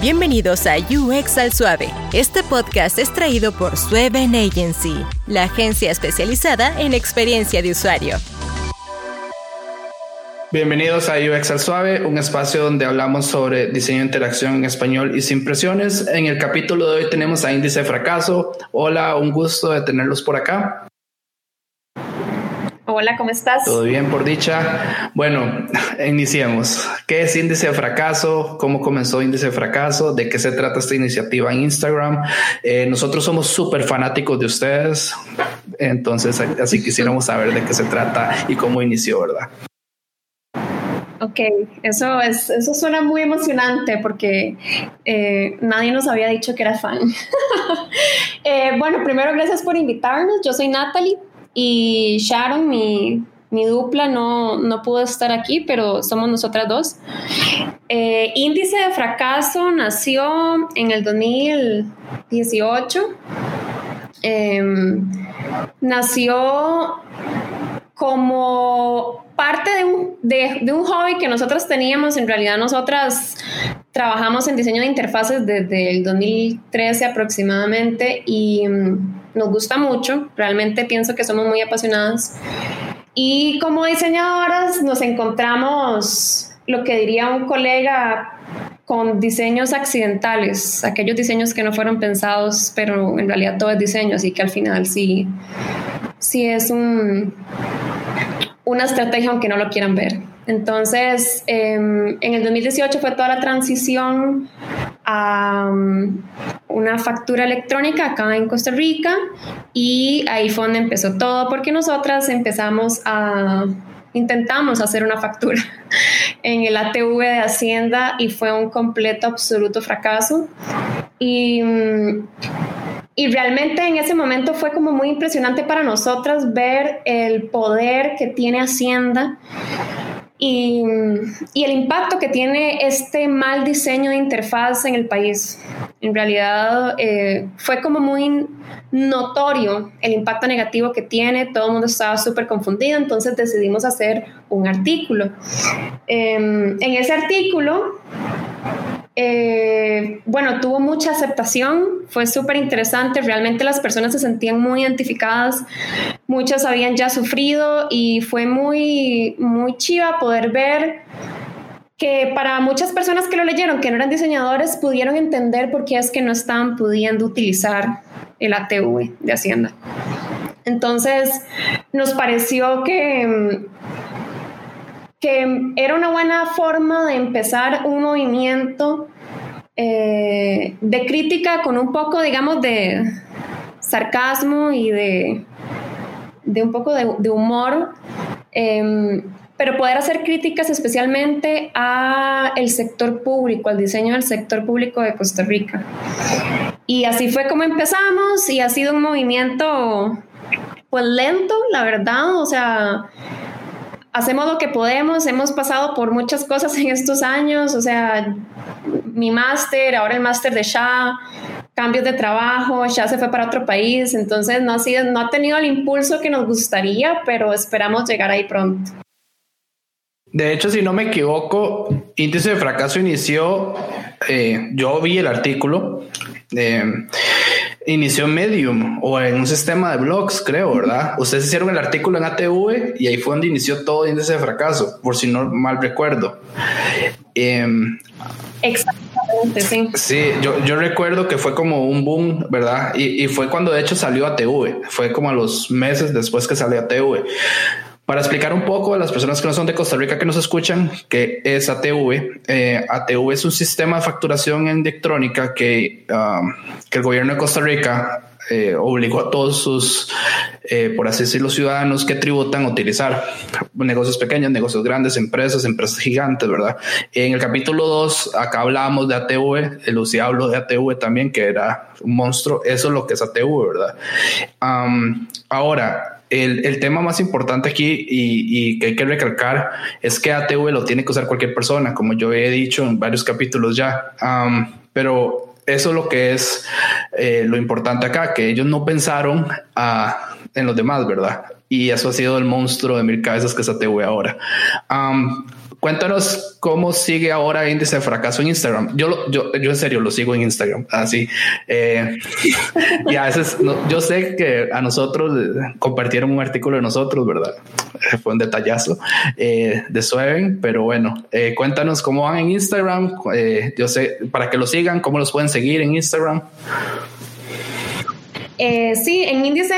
Bienvenidos a UX al Suave. Este podcast es traído por Sueven Agency, la agencia especializada en experiencia de usuario. Bienvenidos a UX al Suave, un espacio donde hablamos sobre diseño de interacción en español y sin presiones. En el capítulo de hoy tenemos a Índice de Fracaso. Hola, un gusto de tenerlos por acá. Hola, ¿cómo estás? Todo bien, por dicha. Bueno, iniciemos. ¿Qué es Índice de Fracaso? ¿Cómo comenzó Índice de Fracaso? ¿De qué se trata esta iniciativa en Instagram? Eh, nosotros somos súper fanáticos de ustedes, entonces así quisiéramos saber de qué se trata y cómo inició, ¿verdad? Ok, eso, es, eso suena muy emocionante porque eh, nadie nos había dicho que era fan. Eh, bueno, primero gracias por invitarnos. Yo soy Natalie y Sharon, mi, dupla, no, no, pudo estar aquí, pero somos nosotras dos. Eh, índice de fracaso nació en el 2018. Em, nació como parte de un, de, un, hobby que nosotros teníamos. En realidad, nosotras trabajamos en diseño de interfaces desde el 2013 aproximadamente y nos gusta mucho, realmente pienso que somos muy apasionadas. Y como diseñadoras nos encontramos lo que diría un colega con diseños accidentales, aquellos diseños que no fueron pensados, pero en realidad todo es diseño, así que al final sí, sí es un, una estrategia aunque no lo quieran ver. Entonces, em, en el 2018 fue toda la transición a um, una factura electrónica acá en Costa Rica y ahí fue donde empezó todo porque nosotras empezamos a intentamos hacer una factura en el ATV de Hacienda y fue un completo absoluto fracaso. Y y realmente en ese momento fue como muy impresionante para nosotras ver el poder que tiene Hacienda y, el impacto que tiene este mal diseño de interfaz en el país. En realidad eh, fue como muy notorio el impacto negativo que tiene, todo el mundo estaba súper confundido, entonces decidimos hacer un artículo. Em, en ese artículo eh, bueno, tuvo mucha aceptación, fue súper interesante, realmente las personas se sentían muy identificadas, muchas habían ya sufrido y fue muy, muy chiva poder ver que para muchas personas que lo leyeron, que no eran diseñadores, pudieron entender por qué es que no estaban pudiendo utilizar el ATV de Hacienda. Entonces, nos pareció que que era una buena forma de empezar un movimiento eh, de crítica con un poco, digamos, de sarcasmo y de, de un poco de, humor, em, pero poder hacer críticas especialmente a el sector público, al diseño del sector público de Costa Rica. Y así fue como empezamos y ha sido un movimiento pues lento, la verdad, o sea, hacemos lo que podemos, hemos pasado por muchas cosas en estos años, o sea, mi máster, ahora el máster de Shah, cambios de trabajo, Shah se fue para otro país, entonces no ha, sido, no ha tenido el impulso que nos gustaría, pero esperamos llegar ahí pronto. De hecho, si no me equivoco, Índice de Fracaso inició, eh, yo vi el artículo, eh, inició en Medium o en un sistema de blogs, creo, ¿verdad? Ustedes hicieron el artículo en ATV y ahí fue donde inició todo índice de fracaso, por si no mal recuerdo. Em, Exactamente, sí. Sí, yo, yo, recuerdo que fue como un boom, ¿verdad? Y, y, fue cuando de hecho salió ATV, fue como a los meses después que salió ATV. Para explicar un poco a las personas que no son de Costa Rica que nos escuchan, que es ATV. Eh, ATV es un sistema de facturación electrónica que, um, que el gobierno de Costa Rica eh, obligó a todos sus, eh, por así decirlo, ciudadanos que tributan a utilizar negocios pequeños, negocios grandes, empresas, empresas gigantes, ¿verdad? En el capítulo 2, acá hablábamos de ATV, Lucía habló de ATV también, que era un monstruo, eso es lo que es ATV, ¿verdad? Um, ahora, el, tema más importante aquí y, que hay que recalcar es que ATV lo tiene que usar cualquier persona, como yo he dicho en varios capítulos ya. pero eso es lo que es eh, lo importante acá, que ellos no pensaron en los demás, ¿verdad? Y eso ha sido el monstruo de mil cabezas que es ATV ahora. Cuéntanos cómo sigue ahora índice de fracaso en Instagram. Yo, yo, yo en serio lo sigo en Instagram, así. Eh, y a veces yo sé que a nosotros compartieron un artículo de nosotros, ¿verdad? Fue un detallazo eh, de Sueven, pero bueno, eh, cuéntanos cómo van en Instagram. yo sé, para que lo sigan, cómo los pueden seguir en Instagram. sí, en índice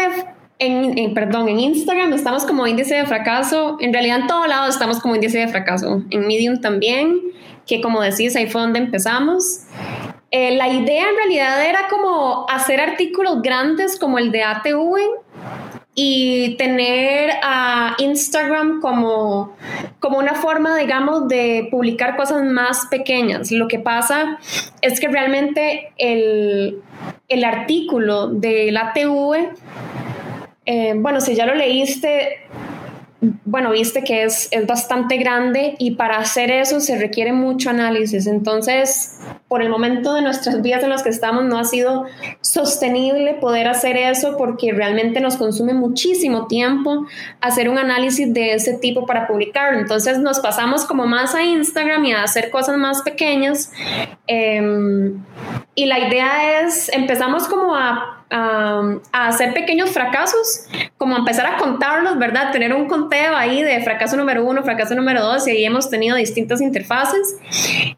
en, perdón, en Instagram estamos como índice de fracaso. En realidad en todo lado estamos como índice de fracaso. En Medium también, que como decís, ahí fue donde empezamos. Eh, la idea en realidad era como hacer artículos grandes como el de ATV y tener a Instagram como, como una forma, digamos, de publicar cosas más pequeñas. Lo que pasa es que realmente el, el artículo del ATV eh, bueno, si ya lo leíste, bueno, viste que es, es, bastante grande y para hacer eso se requiere mucho análisis. Entonces, por el momento de nuestras vidas en las que estamos, no ha sido sostenible poder hacer eso porque realmente nos consume muchísimo tiempo hacer un análisis de ese tipo para publicarlo. Entonces, nos pasamos como más a Instagram y a hacer cosas más pequeñas. Em, y la idea es, empezamos como a a, hacer pequeños fracasos, como empezar a contarlos, ¿verdad? Tener un conteo ahí de fracaso número uno, fracaso número dos, y ahí hemos tenido distintas interfaces.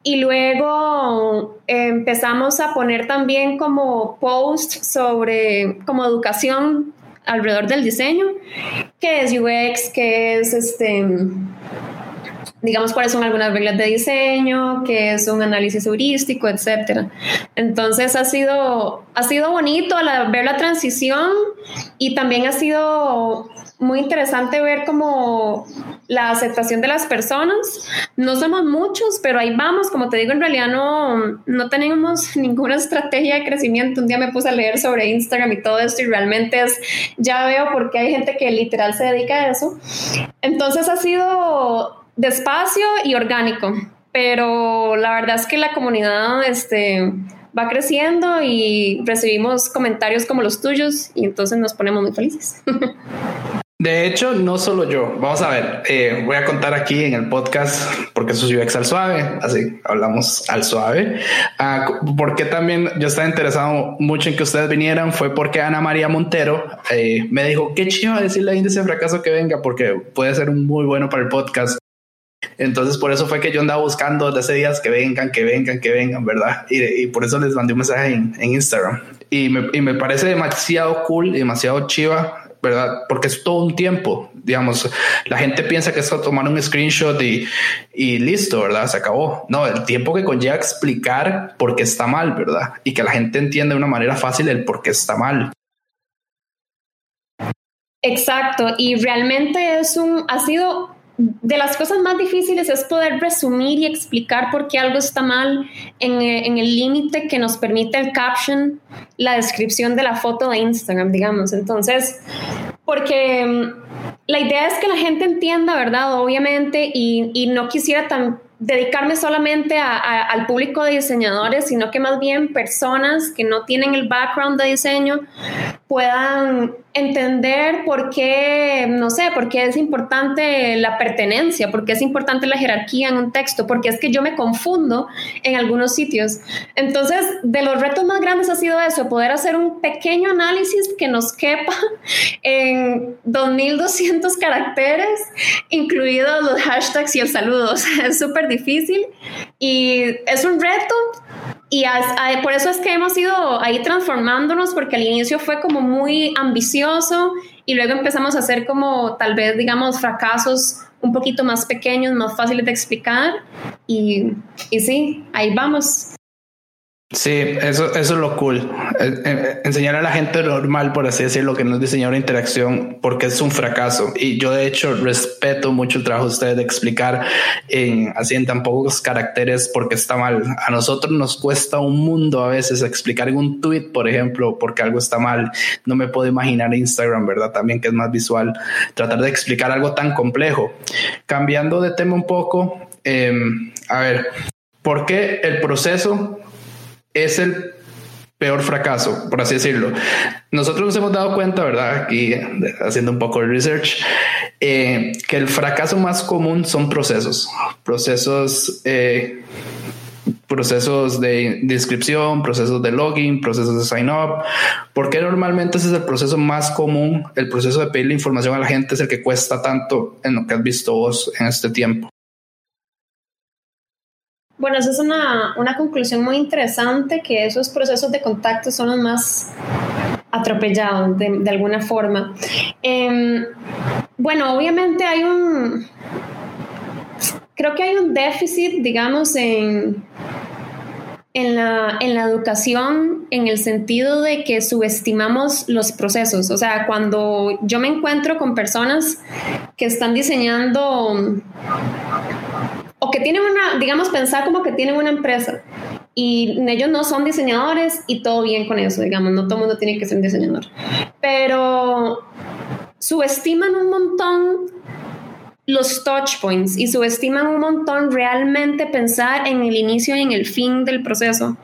Y luego empezamos a poner también como post sobre como educación alrededor del diseño, que es UX, que es este digamos cuáles son algunas reglas de diseño, qué es un análisis heurístico, etcétera. Entonces ha sido, ha sido bonito ver la transición y también ha sido muy interesante ver como la aceptación de las personas. No somos muchos, pero ahí vamos. Como te digo, en realidad no, no tenemos ninguna estrategia de crecimiento. Un día me puse a leer sobre Instagram y todo esto y realmente es, ya veo por qué hay gente que literal se dedica a eso. Entonces ha sido despacio y orgánico, pero la verdad es que la comunidad este, va creciendo y recibimos comentarios como los tuyos y entonces nos ponemos muy felices. De hecho, no solo yo. Vamos a ver, eh, voy a contar aquí en el podcast porque soy UX al suave, así hablamos al suave. Uh, porque también yo estaba interesado mucho en que ustedes vinieran fue porque Ana María Montero eh, me dijo qué chido decirle a índice fracaso que venga porque puede ser muy bueno para el podcast. Entonces, por eso fue que yo andaba buscando desde hace días que vengan, que vengan, que vengan, ¿verdad? Y, por eso les mandé un mensaje en, Instagram. Y me, y parece demasiado cool, demasiado chiva, ¿verdad? Porque es todo un tiempo, digamos, la gente piensa que es tomar un screenshot y, y listo, ¿verdad? Se acabó. No, el tiempo que conlleva explicar por qué está mal, ¿verdad? Y que la gente entienda de una manera fácil el por qué está mal. Exacto, y realmente es un, ha sido de las cosas más difíciles es poder resumir y explicar por qué algo está mal en, eh, en el límite que nos permite el caption, la descripción de la foto de Instagram, digamos. Entonces, porque mm, la idea es que la gente entienda, ¿verdad? Obviamente, y, y no quisiera tan dedicarme solamente al público de diseñadores, sino que más bien personas que no tienen el background de diseño puedan entender por qué, no sé, por qué es importante la pertenencia, por qué es importante la jerarquía en un texto, porque es que yo me confundo en algunos sitios. Entonces, de los retos más grandes ha sido eso, poder hacer un pequeño análisis que nos quepa en 2200 caracteres, incluidos los hashtags y el saludo. es súper difícil y es un reto y por eso es que hemos ido ahí transformándonos, porque al inicio fue como muy ambicioso y luego empezamos a hacer como tal vez, digamos, fracasos un poquito más pequeños, más fáciles de explicar. Y, y sí, ahí vamos. Sí, eso, eso es lo cool. Eh, eh, enseñar a la gente normal, por así decirlo, que no es diseñar interacción, porque es un fracaso. Y yo, de hecho, respeto mucho el trabajo de ustedes de explicar en así en tan pocos caracteres porque está mal. A nosotros nos cuesta un mundo a veces explicar en un tweet, por ejemplo, porque algo está mal. No me puedo imaginar Instagram, ¿verdad? También que es más visual. Tratar de explicar algo tan complejo. Cambiando de tema un poco, em, a ver, ¿por qué el proceso es el peor fracaso, por así decirlo. Nosotros nos hemos dado cuenta, ¿verdad? Aquí haciendo un poco de research, eh, que el fracaso más común son procesos, procesos, eh, procesos de, de inscripción, procesos de login, procesos de sign up, porque normalmente ese es el proceso más común, el proceso de pedir la información a la gente es el que cuesta tanto en lo que has visto vos en este tiempo. Bueno, esa es una, una conclusión muy interesante, que esos procesos de contacto son los más atropellados de, de alguna forma. Eh, bueno, obviamente hay un, creo que hay un déficit, digamos, en, en la, en la, educación en el sentido de que subestimamos los procesos. O sea, cuando yo me encuentro con personas que están diseñando que tienen una, digamos, pensar como que tienen una empresa y ellos no son diseñadores y todo bien con eso, digamos, no todo el mundo tiene que ser un diseñador, pero subestiman un montón los touch points y subestiman un montón realmente pensar en el inicio y en el fin del proceso.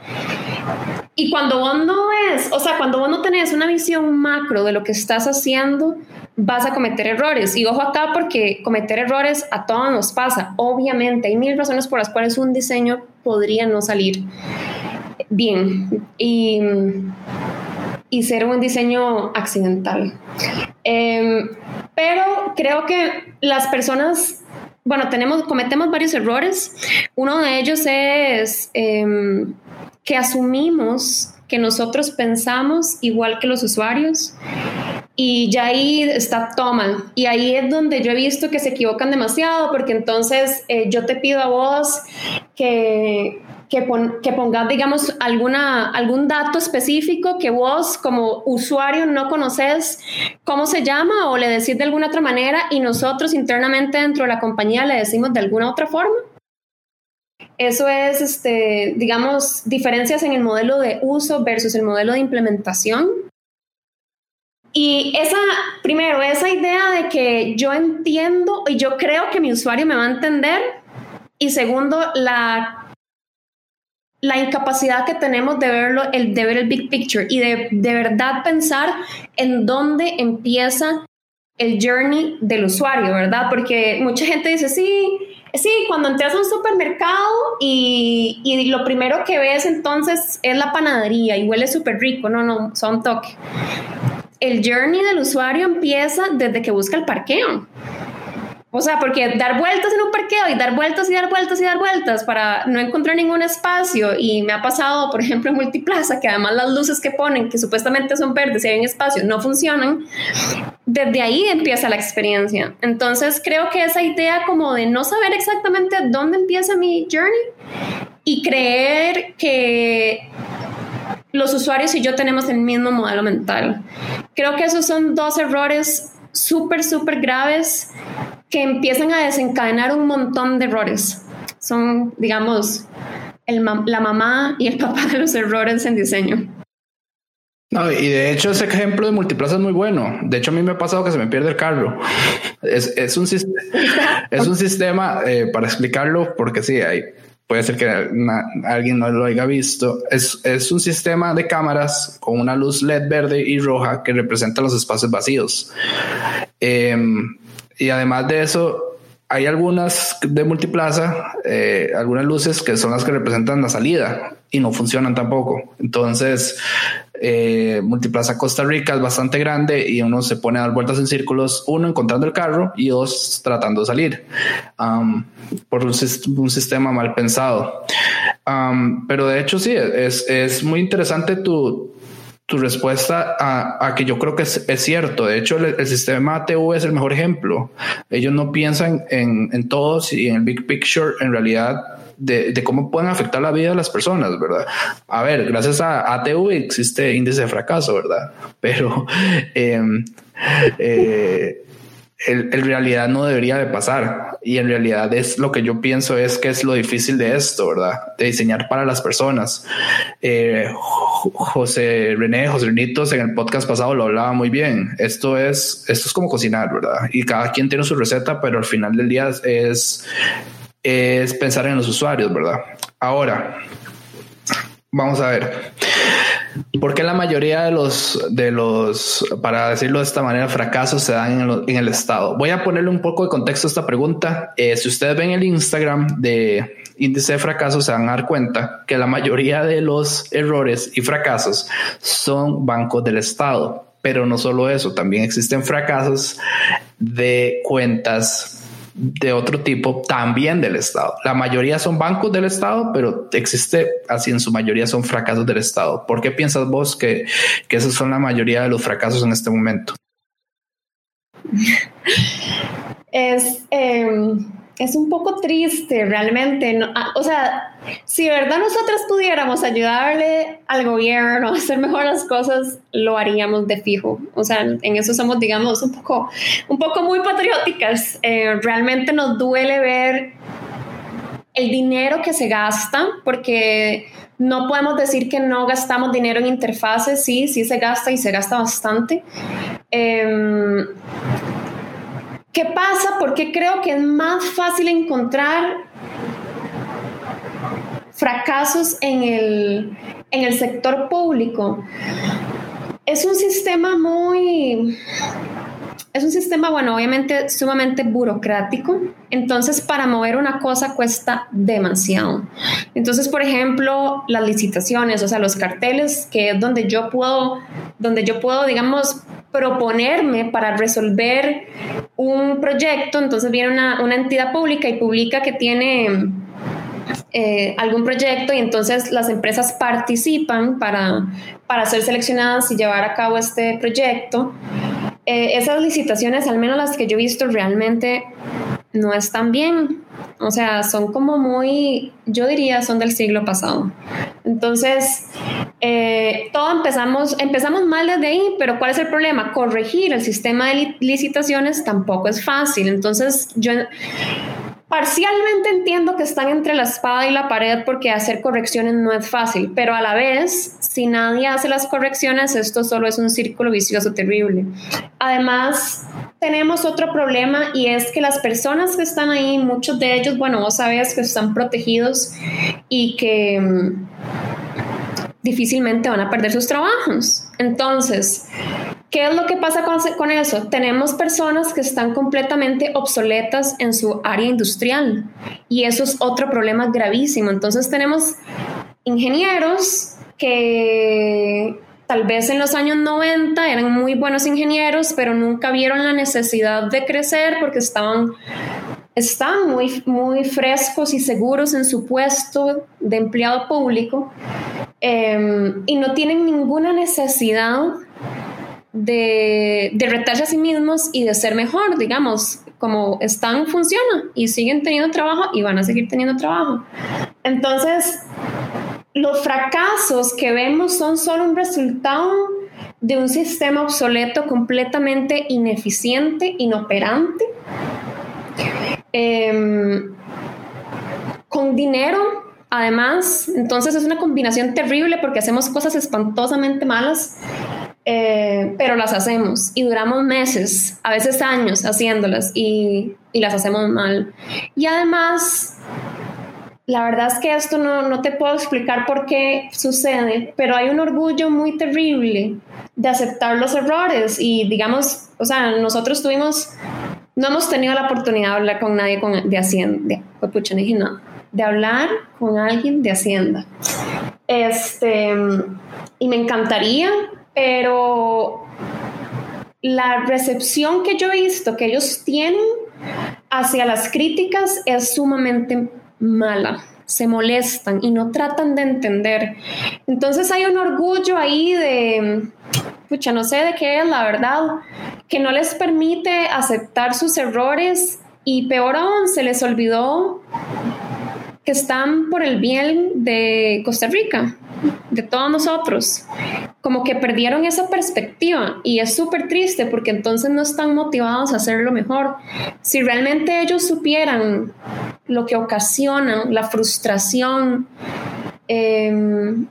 Y cuando vos no ves, o sea, cuando vos no tenés una visión macro de lo que estás haciendo, vas a cometer errores. Y ojo acá porque cometer errores a todos nos pasa. Obviamente, hay mil razones por las cuales un diseño podría no salir bien y, y ser un diseño accidental. Eh, pero creo que las personas bueno, tenemos, cometemos varios errores. Uno de ellos es eh, que asumimos que nosotros pensamos igual que los usuarios y ya ahí está toma Y ahí es donde yo he visto que se equivocan demasiado porque entonces eh, yo te pido a vos que, que, que, pongas, digamos, alguna, algún dato específico que vos como usuario no conoces cómo se llama o le decís de alguna otra manera y nosotros internamente dentro de la compañía le decimos de alguna otra forma. Eso es, este, digamos, diferencias en el modelo de uso versus el modelo de implementación. Y esa, primero, esa idea de que yo entiendo y yo creo que mi usuario me va a entender. Y segundo, la, la incapacidad que tenemos de verlo, el, de ver el big picture y de, de verdad pensar en dónde empieza el journey del usuario, ¿verdad? Porque mucha gente dice, sí, sí, cuando entras a un supermercado y, y, lo primero que ves entonces es la panadería y huele súper rico, no, no, son toque el journey del usuario empieza desde que busca el parqueo. O sea, porque dar vueltas en un parqueo y dar vueltas y dar vueltas y dar vueltas para no encontrar ningún espacio. Y me ha pasado, por ejemplo, en Multiplaza, que además las luces que ponen, que supuestamente son verdes y hay un espacio, no funcionan. Desde ahí empieza la experiencia. Entonces, creo que esa idea como de no saber exactamente dónde empieza mi journey y creer que los usuarios y yo tenemos el mismo modelo mental. Creo que esos son dos errores súper, súper graves que empiezan a desencadenar un montón de errores. Son, digamos, la mamá y el papá de los errores en diseño. No, y de hecho ese ejemplo de multiplaza es muy bueno. De hecho a mí me ha pasado que se me pierde el carro. Es, es un, es un sistema, eh, para explicarlo, porque sí, hay puede ser que alguien no lo haya visto, es, es, un sistema de cámaras con una luz LED verde y roja que representa los espacios vacíos. Em, y además de eso, hay algunas de multiplaza, eh, algunas luces que son las que representan la salida y no funcionan tampoco. Entonces, eh, Multiplaza Costa Rica es bastante grande y uno se pone a dar vueltas en círculos, uno encontrando el carro y dos tratando de salir um, por un, sistema mal pensado. Um, pero de hecho sí, es, es muy interesante tu, tu respuesta a, que yo creo que es, es cierto. De hecho, el, el, sistema ATV es el mejor ejemplo. Ellos no piensan en, en todos y en el big picture, en realidad, de, de, cómo pueden afectar la vida de las personas, ¿verdad? A ver, gracias a ATV existe índice de fracaso, ¿verdad? Pero eh, eh, en, en, realidad no debería de pasar. Y en realidad es lo que yo pienso es que es lo difícil de esto, ¿verdad? De diseñar para las personas. Eh, José René, José Renitos en el podcast pasado lo hablaba muy bien. Esto es, esto es como cocinar, ¿verdad? Y cada quien tiene su receta, pero al final del día es, es pensar en los usuarios, ¿verdad? Ahora, vamos a ver. Porque la mayoría de los, de los, para decirlo de esta manera, fracasos se dan en el, Estado. Voy a ponerle un poco de contexto a esta pregunta. Eh, si ustedes ven el Instagram de índice de fracasos, se van a dar cuenta que la mayoría de los errores y fracasos son bancos del Estado. Pero no solo eso, también existen fracasos de cuentas de otro tipo también del Estado. La mayoría son bancos del Estado, pero existe, así en su mayoría son fracasos del Estado. ¿Por qué piensas vos que, que esos son la mayoría de los fracasos en este momento? Es, em, es un poco triste realmente. Ah, o sea, si de verdad nosotros pudiéramos ayudarle al gobierno a hacer mejor las cosas, lo haríamos de fijo. O sea, en eso somos, digamos, un poco, un poco muy patrióticas. Eh, realmente nos duele ver el dinero que se gasta, porque no podemos decir que no gastamos dinero en interfaces, sí, sí se gasta y se gasta bastante. Eh, ¿Qué pasa? Porque creo que es más fácil encontrar fracasos en el, en el sector público. Es un sistema muy es un sistema, bueno, obviamente sumamente burocrático. Entonces, para mover una cosa cuesta demasiado. Entonces, por ejemplo, las licitaciones, o sea, los carteles, que es donde yo puedo, donde yo puedo, digamos, proponerme para resolver un proyecto. Entonces, viene una, una entidad pública y publica que tiene eh, algún proyecto y entonces las empresas participan para, para ser seleccionadas y llevar a cabo este proyecto. Eh, esas licitaciones, al menos las que yo he visto, realmente no están bien. O sea, son como muy, yo diría, son del siglo pasado. Entonces, eh, todo empezamos, empezamos mal desde ahí, pero ¿cuál es el problema? Corregir el sistema de licitaciones tampoco es fácil. Entonces, yo Parcialmente entiendo que están entre la espada y la pared porque hacer correcciones no es fácil, pero a la vez, si nadie hace las correcciones, esto solo es un círculo vicioso terrible. Además, tenemos otro problema y es que las personas que están ahí, muchos de ellos, bueno, vos sabes que están protegidos y que mm, difícilmente van a perder sus trabajos. Entonces, ¿Qué es lo que pasa con, eso? Tenemos personas que están completamente obsoletas en su área industrial y eso es otro problema gravísimo. Entonces tenemos ingenieros que tal vez en los años 90 eran muy buenos ingenieros, pero nunca vieron la necesidad de crecer porque estaban, están muy, muy frescos y seguros en su puesto de empleado público em, y no tienen ninguna necesidad de, de retarse a sí mismos y de ser mejor, digamos, como están, funciona y siguen teniendo trabajo y van a seguir teniendo trabajo. Entonces, los fracasos que vemos son solo un resultado de un sistema obsoleto completamente ineficiente, inoperante, em, con dinero además. Entonces es una combinación terrible porque hacemos cosas espantosamente malas eh, pero las hacemos y duramos meses, a veces años haciéndolas y, y, las hacemos mal. Y además, la verdad es que esto no, no te puedo explicar por qué sucede, pero hay un orgullo muy terrible de aceptar los errores y digamos, o sea, nosotros tuvimos, no hemos tenido la oportunidad de hablar con nadie con, de Hacienda, de, pucha, no, de hablar con alguien de Hacienda. Este, y me encantaría pero la recepción que yo he visto que ellos tienen hacia las críticas es sumamente mala. Se molestan y no tratan de entender. Entonces hay un orgullo ahí de, pucha, no sé de qué es la verdad, que no les permite aceptar sus errores y peor aún, se les olvidó que están por el bien de Costa Rica de todos nosotros, como que perdieron esa perspectiva y es súper triste porque entonces no están motivados a hacerlo mejor. Si realmente ellos supieran lo que ocasiona la frustración, em,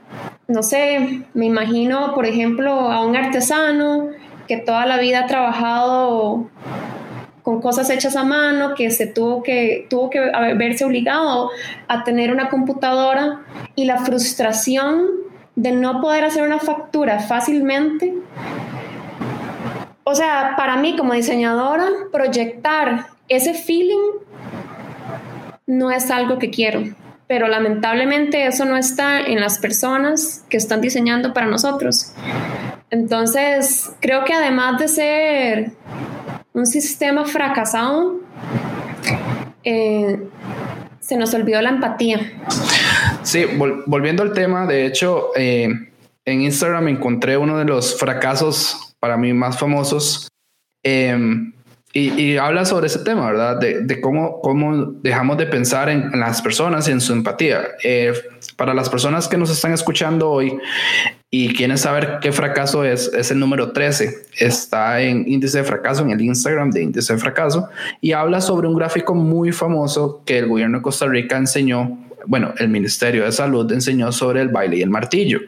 no sé, me imagino, por ejemplo, a un artesano que toda la vida ha trabajado con cosas hechas a mano, que se tuvo que, tuvo que verse obligado a tener una computadora y la frustración de no poder hacer una factura fácilmente. O sea, para mí como diseñadora, proyectar ese feeling no es algo que quiero, pero lamentablemente eso no está en las personas que están diseñando para nosotros. Entonces, creo que además de ser un sistema fracasado, eh, se nos olvidó la empatía. Sí, volviendo al tema, de hecho, eh, en Instagram encontré uno de los fracasos para mí más famosos. Em, y, habla sobre ese tema, ¿verdad? De, cómo, cómo dejamos de pensar en, las personas y en su empatía. Eh, para las personas que nos están escuchando hoy y quieren saber qué fracaso es, es el número 13. Está en índice de fracaso, en el Instagram de índice de fracaso, y habla sobre un gráfico muy famoso que el gobierno de Costa Rica enseñó bueno, el Ministerio de Salud enseñó sobre el baile y el martillo.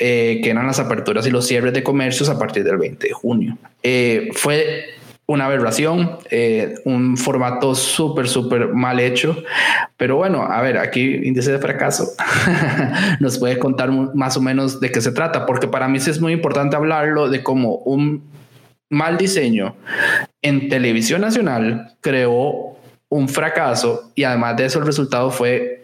Eh, que eran las aperturas y los cierres de comercios a partir del 20 de junio. Eh, fue una aberración, eh, un formato súper, súper mal hecho. Pero bueno, a ver, aquí índice de fracaso nos puede contar más o menos de qué se trata, porque para mí es muy importante hablarlo de cómo un mal diseño en televisión nacional creó un fracaso y además de eso el resultado fue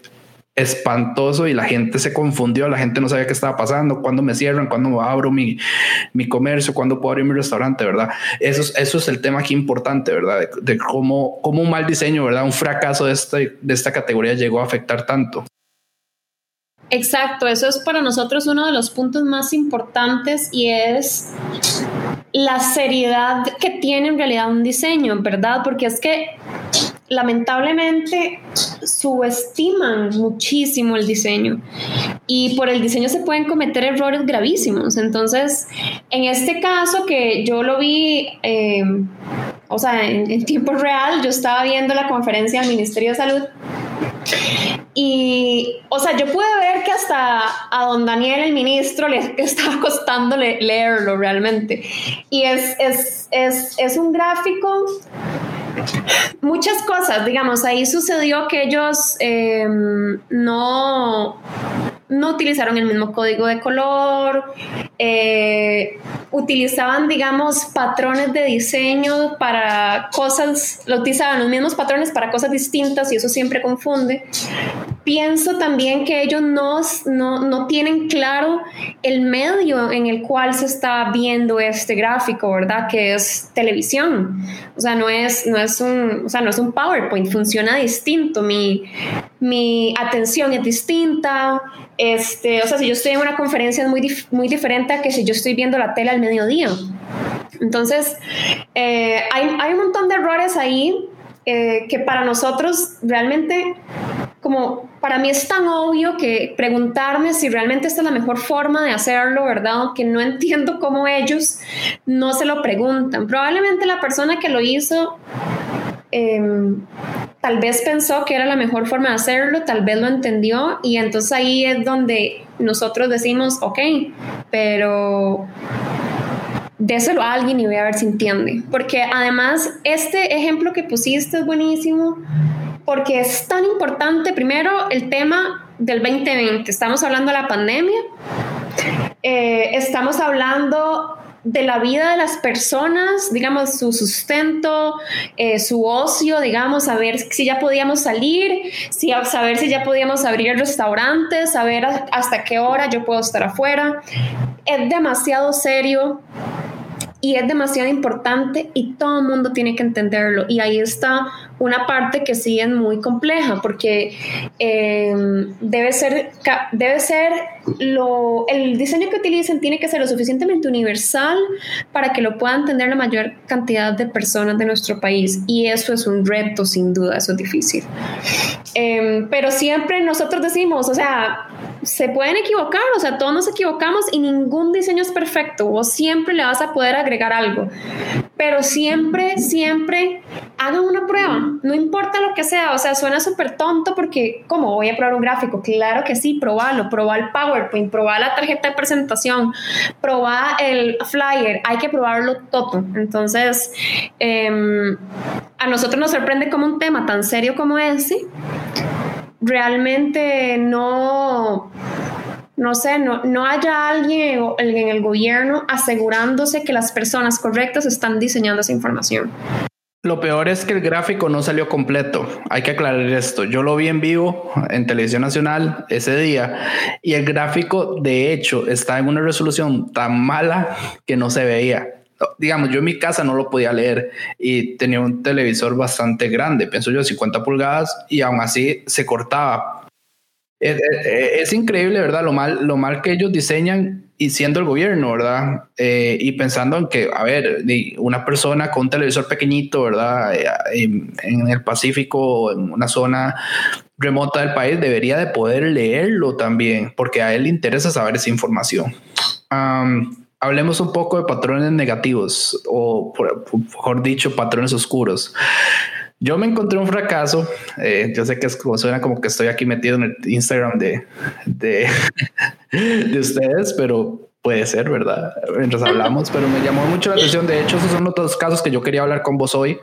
espantoso y la gente se confundió, la gente no sabía qué estaba pasando, cuándo me cierran, cuándo abro mi, mi comercio, cuándo puedo abrir mi restaurante, ¿verdad? Eso es, eso es el tema aquí importante, ¿verdad? De, cómo, cómo, un mal diseño, ¿verdad? Un fracaso de, este, de esta categoría llegó a afectar tanto. Exacto, eso es para nosotros uno de los puntos más importantes y es la seriedad que tiene en realidad un diseño, ¿verdad? Porque es que lamentablemente subestiman muchísimo el diseño y por el diseño se pueden cometer errores gravísimos. Entonces, en este caso que yo lo vi, eh, o sea, en, tiempo real, yo estaba viendo la conferencia del Ministerio de Salud y, o sea, yo pude ver que hasta a don Daniel, el ministro, le estaba costando leerlo realmente. Y es, es, es, es un gráfico muchas cosas, digamos, ahí sucedió que ellos em, no, no utilizaron el mismo código de color, eh, utilizaban, digamos, patrones de diseño para cosas, lo utilizaban los mismos patrones para cosas distintas y eso siempre confunde. Pienso también que ellos no, no, tienen claro el medio en el cual se está viendo este gráfico, ¿verdad? Que es televisión. O sea, no es, no es, un, o sea, no es un PowerPoint, funciona distinto. Mi, mi atención es distinta. Este, o sea, si yo estoy en una conferencia es muy, muy diferente a que si yo estoy viendo la tele al mediodía. Entonces, eh, hay, hay, un montón de errores ahí eh, que para nosotros realmente, como para mí es tan obvio que preguntarme si realmente esta es la mejor forma de hacerlo, ¿verdad? Que no entiendo cómo ellos no se lo preguntan. Probablemente la persona que lo hizo Em, tal vez pensó que era la mejor forma de hacerlo, tal vez lo entendió y entonces ahí es donde nosotros decimos, ok, pero déselo a alguien y voy a ver si entiende. Porque además este ejemplo que pusiste es buenísimo porque es tan importante, primero, el tema del 2020. Estamos hablando de la pandemia, eh, estamos hablando de la vida de las personas, digamos, su sustento, eh, su ocio, digamos, a ver si ya podíamos salir, si, saber si ya podíamos abrir el restaurante, saber hasta qué hora yo puedo estar afuera. Es demasiado serio y es demasiado importante y todo el mundo tiene que entenderlo. Y ahí está una parte que sí muy compleja porque em, debe ser, debe ser lo, el diseño que utilicen tiene que ser lo suficientemente universal para que lo pueda entender la mayor cantidad de personas de nuestro país. Y eso es un reto, sin duda, eso es difícil. Em, pero siempre nosotros decimos, o sea, se pueden equivocar, o sea, todos nos equivocamos y ningún diseño es perfecto, o siempre le vas a poder agregar algo, pero siempre, siempre hagan una prueba, no importa lo que sea, o sea, suena súper tonto porque, ¿cómo voy a probar un gráfico? Claro que sí, probalo, probar el PowerPoint, probar la tarjeta de presentación, probar el flyer, hay que probarlo todo. Entonces, em, a nosotros nos sorprende como un tema tan serio como ese realmente no, no sé, no, no haya alguien en el gobierno asegurándose que las personas correctas están diseñando esa información. Lo peor es que el gráfico no salió completo. Hay que aclarar esto. Yo lo vi en vivo en Televisión Nacional ese día y el gráfico de hecho está en una resolución tan mala que no se veía. Digamos, yo en mi casa no lo podía leer y tenía un televisor bastante grande, pienso yo 50 pulgadas y aún así se cortaba es, increíble, ¿verdad? Lo mal, lo mal que ellos diseñan y siendo el gobierno, ¿verdad? Eh, y pensando en que, a ver, una persona con un televisor pequeñito, ¿verdad? Eh, en, el Pacífico, en una zona remota del país, debería de poder leerlo también, porque a él le interesa saber esa información. hablemos un poco de patrones negativos, o mejor dicho, patrones oscuros. Yo me encontré un fracaso. Eh, yo sé que es como suena como que estoy aquí metido en el Instagram de, de, de ustedes, pero puede ser, ¿verdad? Mientras hablamos, pero me llamó mucho la atención. De hecho, esos son los dos casos que yo quería hablar con vos hoy.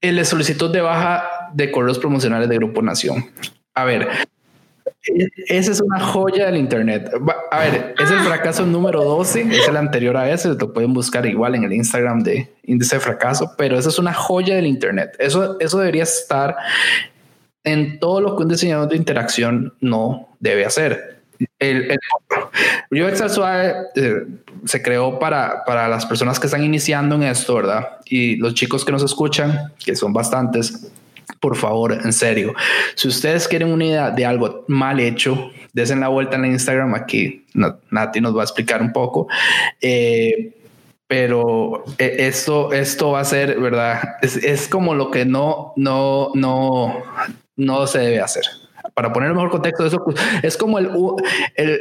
el solicitud de baja de correos promocionales de Grupo Nación. A ver, esa es una joya del Internet. A ver, es el fracaso número 12, es el anterior a ese, lo pueden buscar igual en el Instagram de índice de fracaso, pero esa es una joya del Internet. Eso, eso debería estar en todo lo que un diseñador de interacción no debe hacer. El, el UX eh, se creó para, para las personas que están iniciando en esto, ¿verdad? Y los chicos que nos escuchan, que son bastantes, por favor, en serio, si ustedes quieren una idea de algo mal hecho, desen la vuelta en Instagram. Aquí Nati nos va a explicar un poco. Eh, pero eh, esto, esto va a ser, ¿verdad? Es, como lo que no, no, no, no se debe hacer. Para poner el mejor contexto eso, es como el,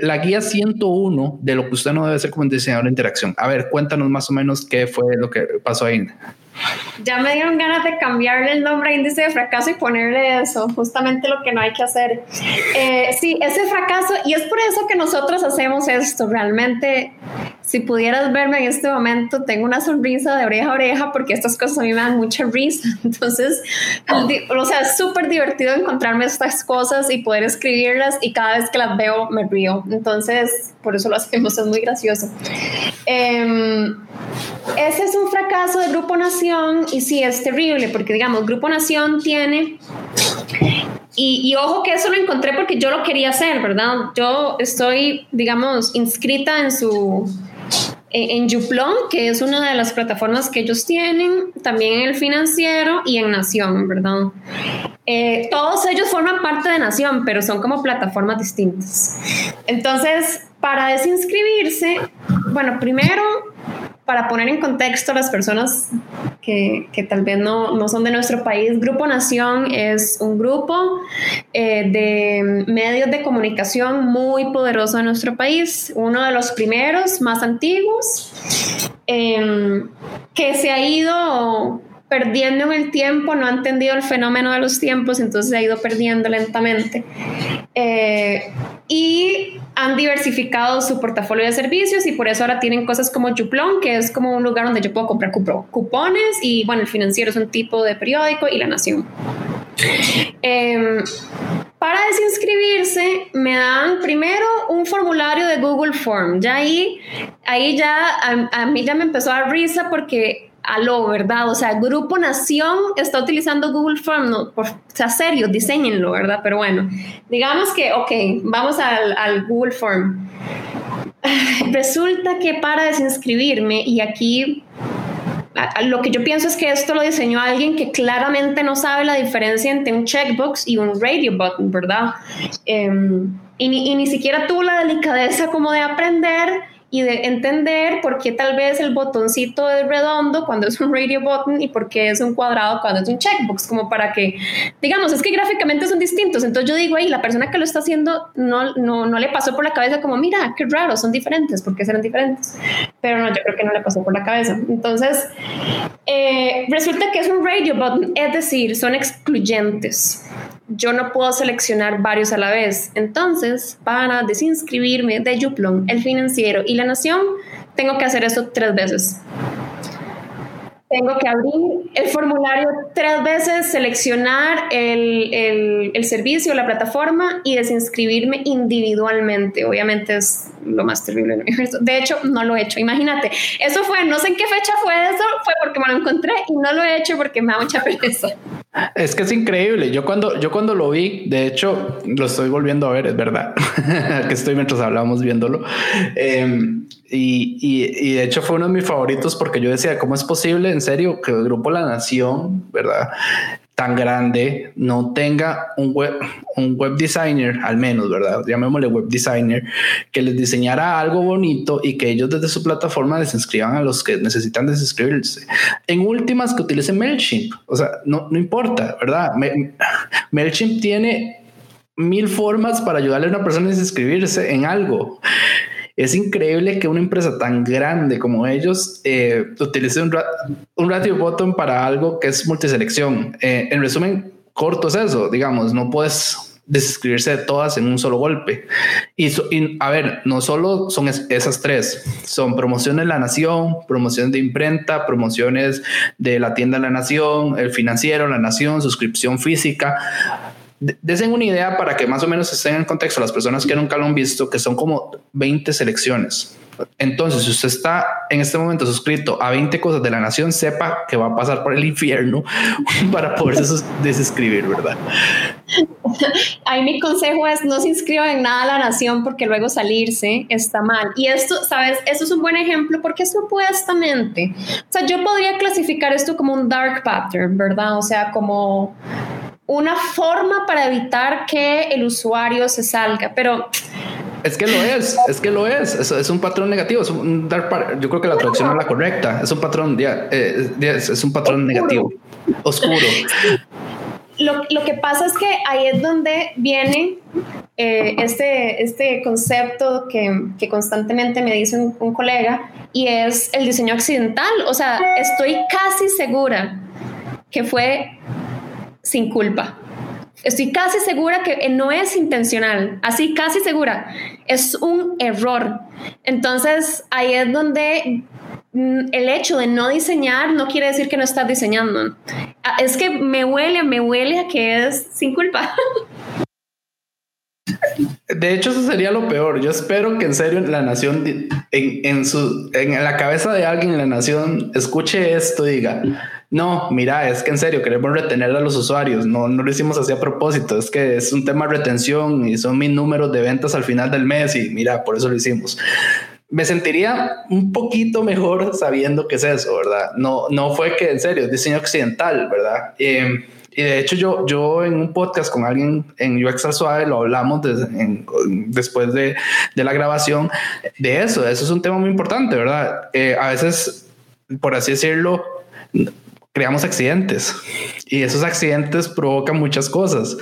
la guía 101 de lo que usted no debe hacer como diseñador de interacción. A ver, cuéntanos más o menos qué fue lo que pasó ahí. Ya me dieron ganas de cambiarle el nombre a índice de fracaso y ponerle eso, justamente lo que no hay que hacer. Eh, sí, ese fracaso, y es por eso que nosotros hacemos esto. Realmente, si pudieras verme en este momento, tengo una sonrisa de oreja a oreja porque estas cosas a mí me dan mucha risa. Entonces, o sea, es súper divertido encontrarme estas cosas y poder escribirlas y cada vez que las veo me río. Entonces, por eso lo hacemos, es muy gracioso. Em, ese es un fracaso de Grupo Nación y sí es terrible porque digamos, Grupo Nación tiene... Y, ojo que eso lo encontré porque yo lo quería hacer, ¿verdad? Yo estoy, digamos, inscrita en su, en, Juplón, que es una de las plataformas que ellos tienen, también en el financiero y en Nación, ¿verdad? Eh, todos ellos forman parte de Nación, pero son como plataformas distintas. Entonces, para desinscribirse, bueno, primero para poner en contexto a las personas que, tal vez no, no, son de nuestro país, Grupo Nación es un grupo eh, de medios de comunicación muy poderoso en nuestro país, uno de los primeros, más antiguos, em, que se ha ido perdiendo en el tiempo, no ha entendido el fenómeno de los tiempos, entonces ha ido perdiendo lentamente. Eh, y han diversificado su portafolio de servicios y por eso ahora tienen cosas como Juplón, que es como un lugar donde yo puedo comprar cupones y bueno, el financiero es un tipo de periódico y la nación. Em, para desinscribirse me dan primero un formulario de Google Form. Ya ahí, ahí ya a, a mí ya me empezó a dar risa porque aló, ¿verdad? O sea, Grupo Nación está utilizando Google Form, no, por, o sea, serio, diseñenlo, ¿verdad? Pero bueno, digamos que, ok, vamos al, Google Form. Resulta que para desinscribirme, y aquí lo que yo pienso es que esto lo diseñó alguien que claramente no sabe la diferencia entre un checkbox y un radio button, ¿verdad? Em, y, ni, y, ni, siquiera tuvo la delicadeza como de aprender y de entender por qué tal vez el botoncito es redondo cuando es un radio button y por qué es un cuadrado cuando es un checkbox, como para que, digamos, es que gráficamente son distintos. Entonces yo digo, ahí la persona que lo está haciendo no, no, no le pasó por la cabeza como, mira, qué raro, son diferentes, ¿por qué serán diferentes? Pero no, yo creo que no le pasó por la cabeza. Entonces, eh, resulta que es un radio button, es decir, son excluyentes yo no puedo seleccionar varios a la vez. Entonces, para desinscribirme de Yuplon, el financiero y la nación, tengo que hacer eso tres veces. Tengo que abrir el formulario tres veces, seleccionar el, el, el servicio, la plataforma y desinscribirme individualmente. Obviamente es lo más terrible del universo. De hecho, no lo he hecho. Imagínate, eso fue, no sé en qué fecha fue eso, fue porque me lo encontré y no lo he hecho porque me da mucha pereza. Es que es increíble. Yo cuando, yo cuando lo vi, de hecho, lo estoy volviendo a ver, es verdad, que estoy mientras hablábamos viéndolo. Em, y, y, y, de hecho fue uno de mis favoritos porque yo decía, ¿cómo es posible en serio que el grupo La Nación, verdad? tan grande no tenga un web, un web designer, al menos, ¿verdad? Llamémosle web designer, que les diseñara algo bonito y que ellos desde su plataforma les inscriban a los que necesitan desinscribirse. En últimas, que utilicen MailChimp. O sea, no, no importa, ¿verdad? MailChimp tiene mil formas para ayudarle a una persona a desinscribirse en algo es increíble que una empresa tan grande como ellos eh, utilice un, un, ratio button para algo que es multiselección. Eh, en resumen, corto es eso, digamos, no puedes desescribirse de todas en un solo golpe. Y, a ver, no solo son esas tres, son promociones de la nación, promociones de imprenta, promociones de la tienda de la nación, el financiero, la nación, suscripción física Desen una idea para que más o menos estén en contexto las personas que nunca lo han visto, que son como 20 selecciones. Entonces, si usted está en este momento suscrito a 20 cosas de la nación, sepa que va a pasar por el infierno para poderse desescribir, ¿verdad? Ahí mi consejo es no se inscriban en nada a la nación porque luego salirse está mal. Y esto, ¿sabes? Esto es un buen ejemplo porque supuestamente, o sea, yo podría clasificar esto como un dark pattern, ¿verdad? O sea, como una forma para evitar que el usuario se salga, pero... Es que lo es, es que lo es, es, es un patrón negativo, es un dark yo creo que la traducción es la correcta, es un patrón, eh, es un patrón negativo, oscuro. Lo, lo, que pasa es que ahí es donde viene eh, este, este concepto que, que, constantemente me dice un, un colega y es el diseño accidental. O sea, estoy casi segura que fue sin culpa. Estoy casi segura que no es intencional, así casi segura, es un error. Entonces ahí es donde mm, el hecho de no diseñar no quiere decir que no estás diseñando. Ah, es que me huele, me huele a que es sin culpa. De hecho, eso sería lo peor. Yo espero que en serio la nación, en, en, su, en la cabeza de alguien en la nación, escuche esto y diga, no, mira, es que en serio queremos retener a los usuarios, no, no lo hicimos así a propósito, es que es un tema de retención y son mis números de ventas al final del mes y mira, por eso lo hicimos. Me sentiría un poquito mejor sabiendo que es eso, ¿verdad? No, no fue que en serio, diseño occidental, ¿verdad? Eh, y de hecho yo, yo en un podcast con alguien en UX Suave lo hablamos después de, de, la grabación de eso. Eso es un tema muy importante, ¿verdad? Eh, a veces, por así decirlo, creamos accidentes y esos accidentes provocan muchas cosas.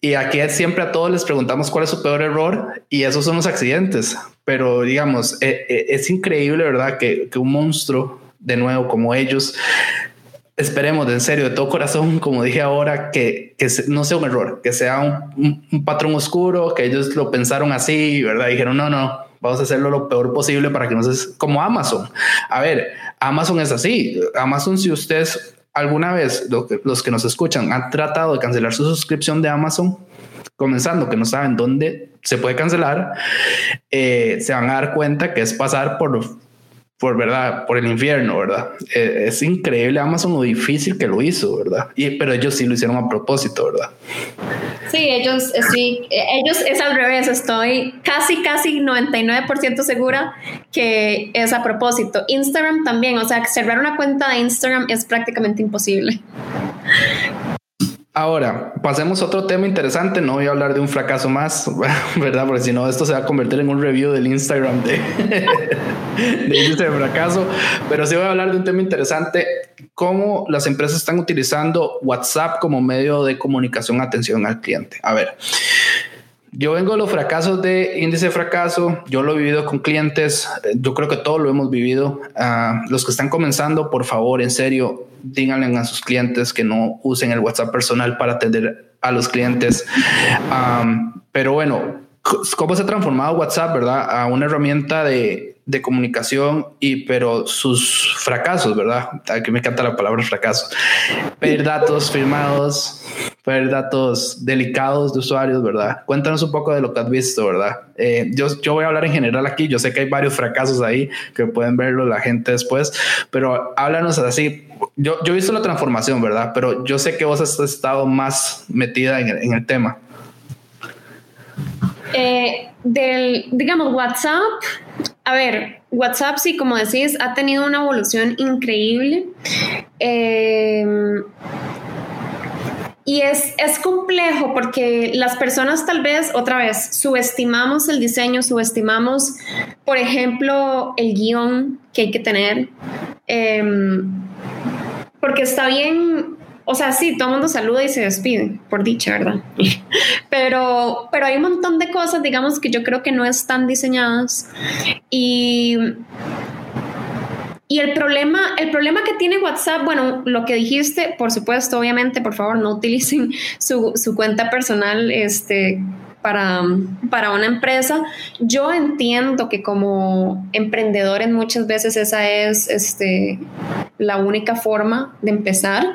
Y aquí siempre a todos les preguntamos cuál es su peor error y esos son los accidentes. Pero digamos, e, e, es, increíble, ¿verdad? Que, que, un monstruo, de nuevo, como ellos, esperemos de en serio, de todo corazón, como dije ahora, que, que no sea un error, que sea un, un, patrón oscuro, que ellos lo pensaron así, ¿verdad? dijeron, no, no, vamos a hacerlo lo peor posible para que no se... como Amazon. A ver, Amazon es así. Amazon, si ustedes alguna vez, los que nos escuchan, han tratado de cancelar su suscripción de Amazon, comenzando que no saben dónde se puede cancelar, eh, se van a dar cuenta que es pasar por por verdad, por el infierno, ¿verdad? Eh, es increíble Amazon lo difícil que lo hizo, ¿verdad? Y, pero ellos sí lo hicieron a propósito, ¿verdad? Sí, ellos eh, sí, eh, ellos es al revés, estoy casi, casi 99% segura que es a propósito. Instagram también, o sea, cerrar una cuenta de Instagram es prácticamente imposible. Ahora, pasemos a otro tema interesante. No voy a hablar de un fracaso más, ¿verdad? Porque si no, esto se va a convertir en un review del Instagram de, de de fracaso. Pero sí voy a hablar de un tema interesante: cómo las empresas están utilizando WhatsApp como medio de comunicación, atención al cliente. A ver, yo vengo de los fracasos de índice de fracaso, yo lo he vivido con clientes, yo creo que todos lo hemos vivido. Uh, los que están comenzando, por favor, en serio, díganle a sus clientes que no usen el WhatsApp personal para atender a los clientes. Um, pero bueno, ¿cómo se ha transformado WhatsApp, verdad? A una herramienta de, de comunicación y pero sus fracasos, ¿verdad? Aquí me encanta la palabra fracaso. Ver datos firmados, ver datos delicados de usuarios, ¿verdad? Cuéntanos un poco de lo que has visto, ¿verdad? Eh, yo, yo voy a hablar en general aquí, yo sé que hay varios fracasos ahí que pueden verlo la gente después, pero háblanos así. Yo, yo he visto la transformación, ¿verdad? Pero yo sé que vos has estado más metida en el, en el tema. Eh, del, digamos, WhatsApp, a ver, WhatsApp sí, como decís, ha tenido una evolución increíble. Eh, y es, es complejo porque las personas tal vez, otra vez, subestimamos el diseño, subestimamos, por ejemplo, el guion que hay que tener. Eh, porque está bien o sea, sí, todo el mundo saluda y se despide, por dicha, ¿verdad? pero, pero hay un montón de cosas, digamos, que yo creo que no están diseñadas. Y, y el problema, el problema que tiene WhatsApp, bueno, lo que dijiste, por supuesto, obviamente, por favor, no utilicen su, su cuenta personal, este para, para una empresa. Yo entiendo que como emprendedores muchas veces esa es este, la única forma de empezar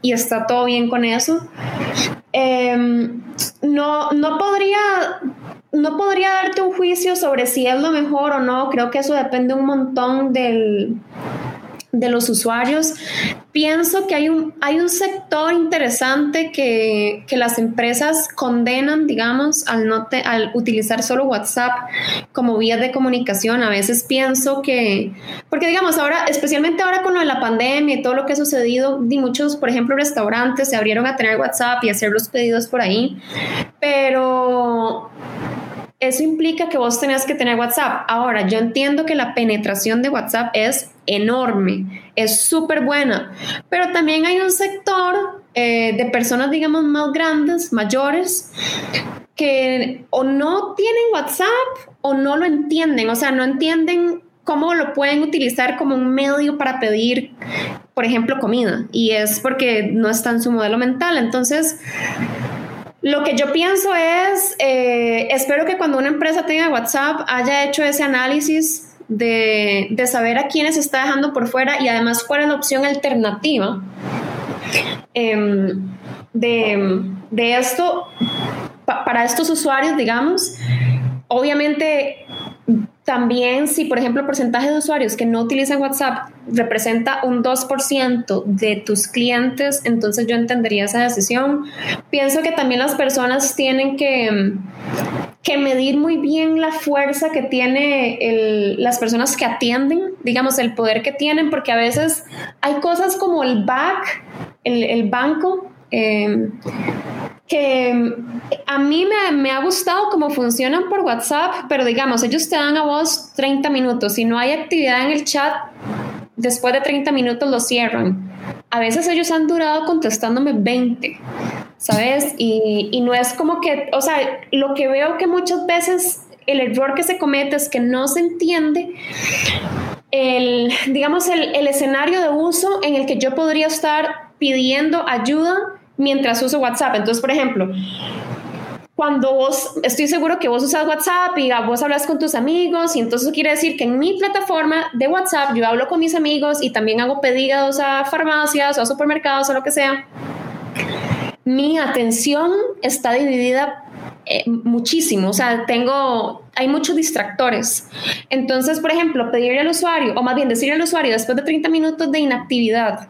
y está todo bien con eso. Em, no, no podría no podría darte un juicio sobre si es lo mejor o no. Creo que eso depende un montón del, de los usuarios, pienso que hay un, hay un sector interesante que, las empresas condenan, digamos, al, no al utilizar solo WhatsApp como vía de comunicación. A veces pienso que, porque digamos, ahora, especialmente ahora con lo de la pandemia y todo lo que ha sucedido, y muchos, por ejemplo, restaurantes se abrieron a tener WhatsApp y hacer los pedidos por ahí, pero eso implica que vos tenés que tener WhatsApp. Ahora, yo entiendo que la penetración de WhatsApp es enorme, es súper buena, pero también hay un sector eh, de personas, digamos, más grandes, mayores, que o no tienen WhatsApp o no lo entienden, o sea, no entienden cómo lo pueden utilizar como un medio para pedir, por ejemplo, comida, y es porque no está en su modelo mental. Entonces, lo que yo pienso es, eh, espero que cuando una empresa tenga WhatsApp haya hecho ese análisis de, saber a quiénes está dejando por fuera y además cuál es la opción alternativa em, de, esto para estos usuarios, digamos. Obviamente también si, por ejemplo, el porcentaje de usuarios que no utilizan WhatsApp representa un 2% de tus clientes, entonces yo entendería esa decisión. Pienso que también las personas tienen que, que medir muy bien la fuerza que tiene las personas que atienden, digamos, el poder que tienen, porque a veces hay cosas como el back, el, banco. Eh, que a mí me, ha gustado cómo funcionan por WhatsApp, pero digamos, ellos te dan a vos 30 minutos. Si no hay actividad en el chat, después de 30 minutos lo cierran. A veces ellos han durado contestándome 20, ¿sabes? Y, y no es como que, o sea, lo que veo que muchas veces el error que se comete es que no se entiende el, digamos, el, el escenario de uso en el que yo podría estar pidiendo ayuda mientras uso WhatsApp. Entonces, por ejemplo, cuando vos, estoy seguro que vos usas WhatsApp y vos hablas con tus amigos y entonces quiere decir que en mi plataforma de WhatsApp yo hablo con mis amigos y también hago pedidos a farmacias o a supermercados o lo que sea. Mi atención está dividida eh, muchísimo, o sea, tengo, hay muchos distractores. Entonces, por ejemplo, pedirle al usuario, o más bien decirle al usuario después de 30 minutos de inactividad,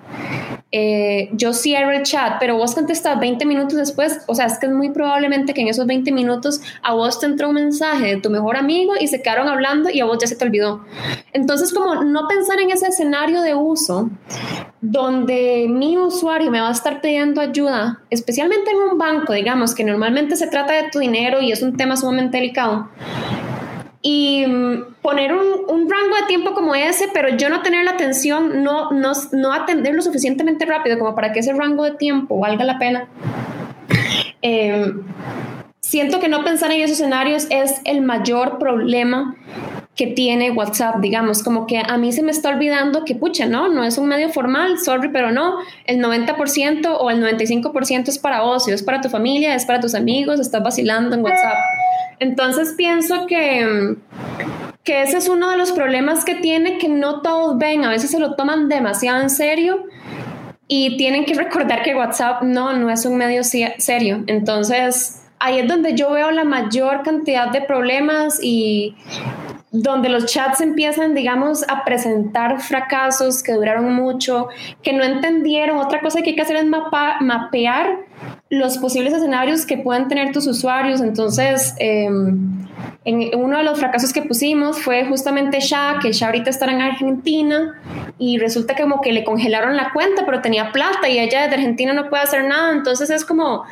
eh, yo cierro el chat, pero vos contestas 20 minutos después, o sea, es que es muy probablemente que en esos 20 minutos a vos te entró un mensaje de tu mejor amigo y se quedaron hablando y a vos ya se te olvidó. Entonces, como no pensar en ese escenario de uso donde mi usuario me va a estar pidiendo ayuda, especialmente en un banco, digamos, que normalmente se trata de tu dinero y es un tema sumamente delicado y mm, poner un, rango de tiempo como ese, pero yo no tener la atención, no, no, no atender lo suficientemente rápido como para que ese rango de tiempo valga la pena. Em, siento que no pensar en esos escenarios es el mayor problema que tiene WhatsApp, digamos, como que a mí se me está olvidando que, pucha, no, no es un medio formal, sorry, pero no, el 90% o el 95% es para ocio, es para tu familia, es para tus amigos, estás vacilando en WhatsApp. Entonces pienso que, que ese es uno de los problemas que tiene, que no todos ven, a veces se lo toman demasiado en serio y tienen que recordar que WhatsApp no, no es un medio serio. Entonces, ahí es donde yo veo la mayor cantidad de problemas y donde los chats empiezan, digamos, a presentar fracasos que duraron mucho, que no entendieron. Otra cosa que hay que hacer es mapear los posibles escenarios que puedan tener tus usuarios. Entonces, em, en uno de los fracasos que pusimos fue justamente Sha, que Sha ahorita está en Argentina y resulta como que le congelaron la cuenta, pero tenía plata y ella desde Argentina no puede hacer nada. Entonces es como,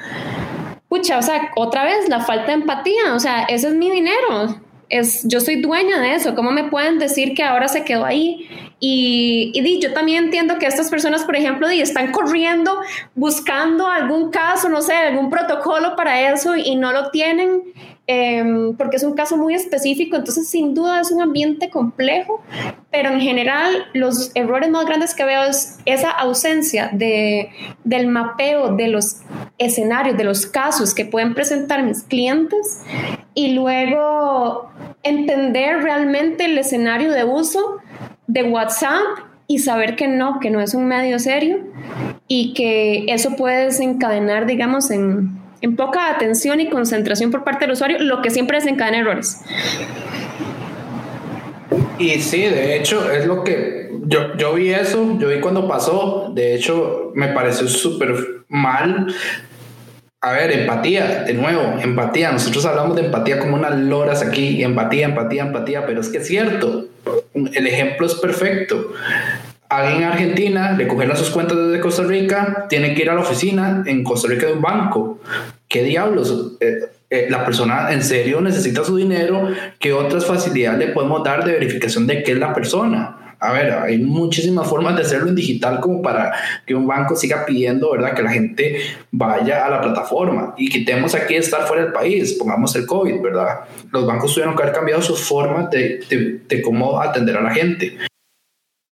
pucha, o sea, otra vez la falta de empatía, o sea, ese es mi dinero es, yo soy dueña de eso, ¿cómo me pueden decir que ahora se quedó ahí? Y, y yo también entiendo que estas personas, por ejemplo, están corriendo buscando algún caso, no sé, algún protocolo para eso y no lo tienen Em, porque es un caso muy específico, entonces sin duda es un ambiente complejo, pero en general los errores más grandes que veo es esa ausencia de, del mapeo de los escenarios, de los casos que pueden presentar mis clientes y luego entender realmente el escenario de uso de WhatsApp y saber que no, que no es un medio serio y que eso puede desencadenar, digamos, en, en poca atención y concentración por parte del usuario, lo que siempre desencadena errores. Y sí, de hecho, es lo que yo, yo vi eso, yo vi cuando pasó, de hecho, me pareció súper mal. A ver, empatía, de nuevo, empatía. Nosotros hablamos de empatía como unas loras aquí, empatía, empatía, empatía, pero es que es cierto, el ejemplo es perfecto alguien en Argentina le cogen sus cuentas desde Costa Rica, tiene que ir a la oficina en Costa Rica de un banco. ¿Qué diablos? Eh, eh, la persona en serio necesita su dinero. ¿Qué otras facilidades le podemos dar de verificación de qué es la persona? A ver, hay muchísimas formas de hacerlo en digital como para que un banco siga pidiendo, ¿verdad? Que la gente vaya a la plataforma y quitemos aquí estar fuera del país, pongamos el COVID, ¿verdad? Los bancos tuvieron que haber cambiado sus formas de, de, de cómo atender a la gente.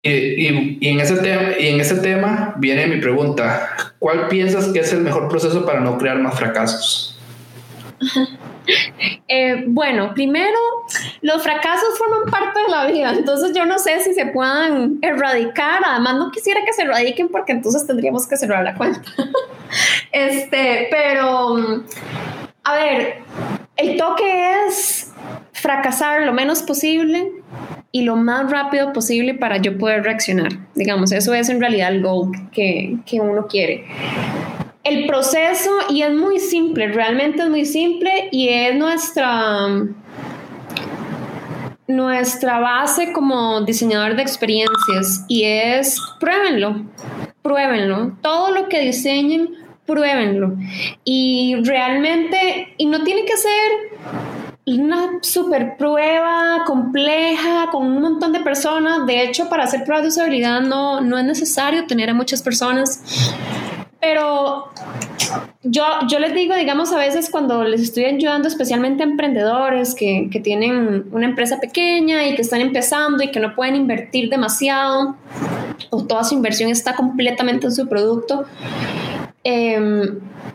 Y, y, en ese tema, y en ese tema viene mi pregunta, ¿cuál piensas que es el mejor proceso para no crear más fracasos? Eh, bueno, primero, los fracasos forman parte de la vida, entonces yo no sé si se puedan erradicar, además no quisiera que se erradiquen porque entonces tendríamos que cerrar la cuenta. este, pero, a ver, el toque es fracasar lo menos posible, y lo más rápido posible para yo poder reaccionar. Digamos, eso es en realidad el goal que, que uno quiere. El proceso, y es muy simple, realmente es muy simple y es nuestra, nuestra base como diseñador de experiencias y es pruébenlo, pruébenlo. Todo lo que diseñen, pruébenlo. Y realmente, y no tiene que ser una super prueba compleja con un montón de personas. De hecho, para hacer pruebas de usabilidad no, no es necesario tener a muchas personas. Pero yo, yo les digo, digamos, a veces cuando les estoy ayudando, especialmente a emprendedores que, que tienen una empresa pequeña y que están empezando y que no pueden invertir demasiado o toda su inversión está completamente en su producto. Eh,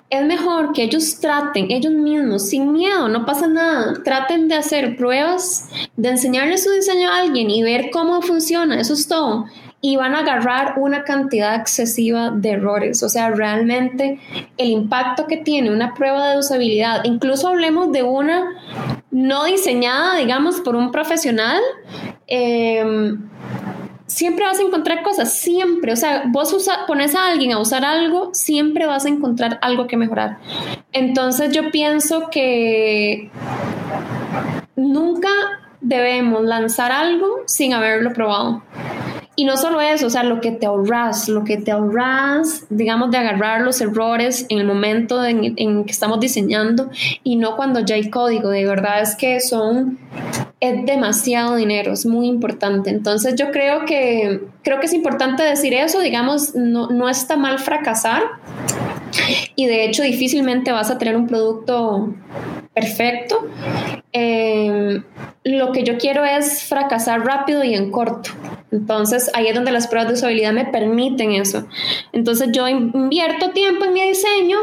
es mejor que ellos traten ellos mismos, sin miedo, no pasa nada, traten de hacer pruebas, de enseñarle su diseño a alguien y ver cómo funciona, eso es todo. Y van a agarrar una cantidad excesiva de errores. O sea, realmente el impacto que tiene una prueba de usabilidad, incluso hablemos de una no diseñada, digamos, por un profesional, eh, siempre vas a encontrar cosas, siempre. O sea, vos pones a alguien a usar algo, siempre vas a encontrar algo que mejorar. Entonces yo pienso que nunca debemos lanzar algo sin haberlo probado. Y no solo eso, o sea, lo que te ahorras, lo que te ahorras, digamos, de agarrar los errores en el momento en, en, que estamos diseñando y no cuando ya hay código. De verdad es que son, es demasiado dinero, es muy importante. Entonces yo creo que, creo que es importante decir eso, digamos, no, no está mal fracasar y de hecho difícilmente vas a tener un producto perfecto. Eh, lo que yo quiero es fracasar rápido y en corto. Entonces ahí es donde las pruebas de usabilidad me permiten eso. Entonces yo invierto tiempo en mi diseño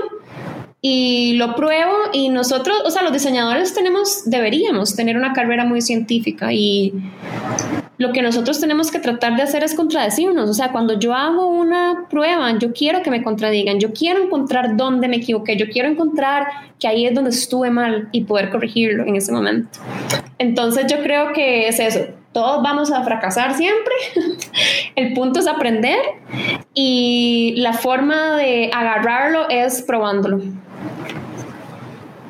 y lo pruebo y nosotros, o sea, los diseñadores tenemos, deberíamos tener una carrera muy científica y lo que nosotros tenemos que tratar de hacer es contradecirnos. O sea, cuando yo hago una prueba, yo quiero que me contradigan, yo quiero encontrar dónde me equivoqué, yo quiero encontrar que ahí es donde estuve mal y poder corregirlo en ese momento. Entonces yo creo que es eso. Todos vamos a fracasar siempre. El punto es aprender y la forma de agarrarlo es probándolo.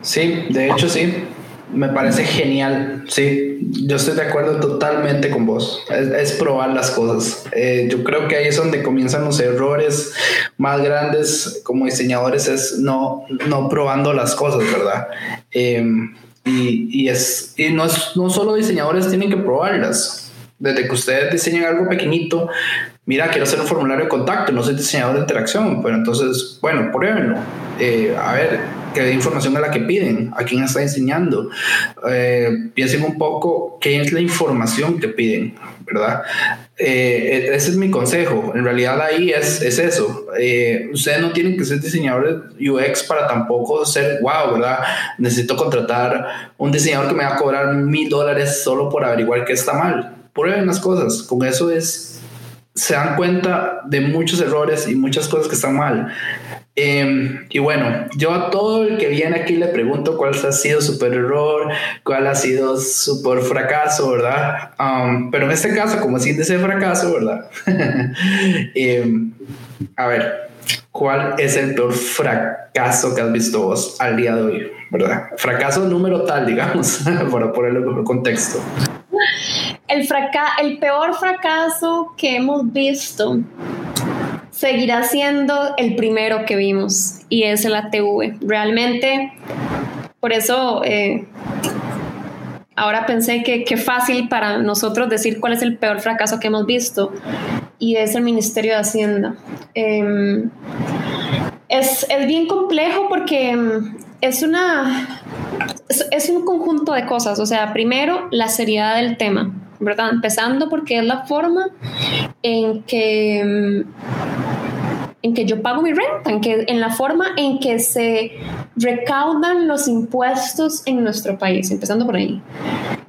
Sí, de hecho sí. Me parece genial. Sí, yo estoy de acuerdo totalmente con vos. Es, probar las cosas. Eh, yo creo que ahí es donde comienzan los errores más grandes como diseñadores, es no, no probando las cosas, ¿verdad? Em, y, es, y no, es, no solo diseñadores tienen que probarlas. Desde que ustedes diseñan algo pequeñito, mira, quiero hacer un formulario de contacto, no soy diseñador de interacción, pero entonces, bueno, pruébenlo. Eh, a ver, qué información es la que piden, a quién está enseñando. Eh, piensen un poco qué es la información que piden, ¿verdad? Eh, ese es mi consejo. En realidad ahí es, es eso. ustedes no tienen que ser diseñadores UX para tampoco ser, wow, ¿verdad? Necesito contratar un diseñador que me va a cobrar mil dólares solo por averiguar qué está mal. Prueben las cosas. Con eso es se dan cuenta de muchos errores y muchas cosas que están mal. Em, y bueno, yo a todo el que viene aquí le pregunto cuál ha sido su error, cuál ha sido su peor fracaso, ¿verdad? Um, pero en este caso, como es índice de fracaso, ¿verdad? Em, a ver, ¿cuál es el peor fracaso que has visto vos al día de hoy, ¿verdad? Fracaso número tal, digamos, para ponerlo en contexto. El, el peor fracaso que hemos visto seguirá siendo el primero que vimos y es el ATV. Realmente, por eso eh, ahora pensé que qué fácil para nosotros decir cuál es el peor fracaso que hemos visto y es el Ministerio de Hacienda. Em, es, es, bien complejo porque em, es una es, un conjunto de cosas. O sea, primero, la seriedad del tema, ¿verdad? Empezando porque es la forma en que en que yo pago mi renta, en, que, en la forma en que se recaudan los impuestos en nuestro país, empezando por ahí.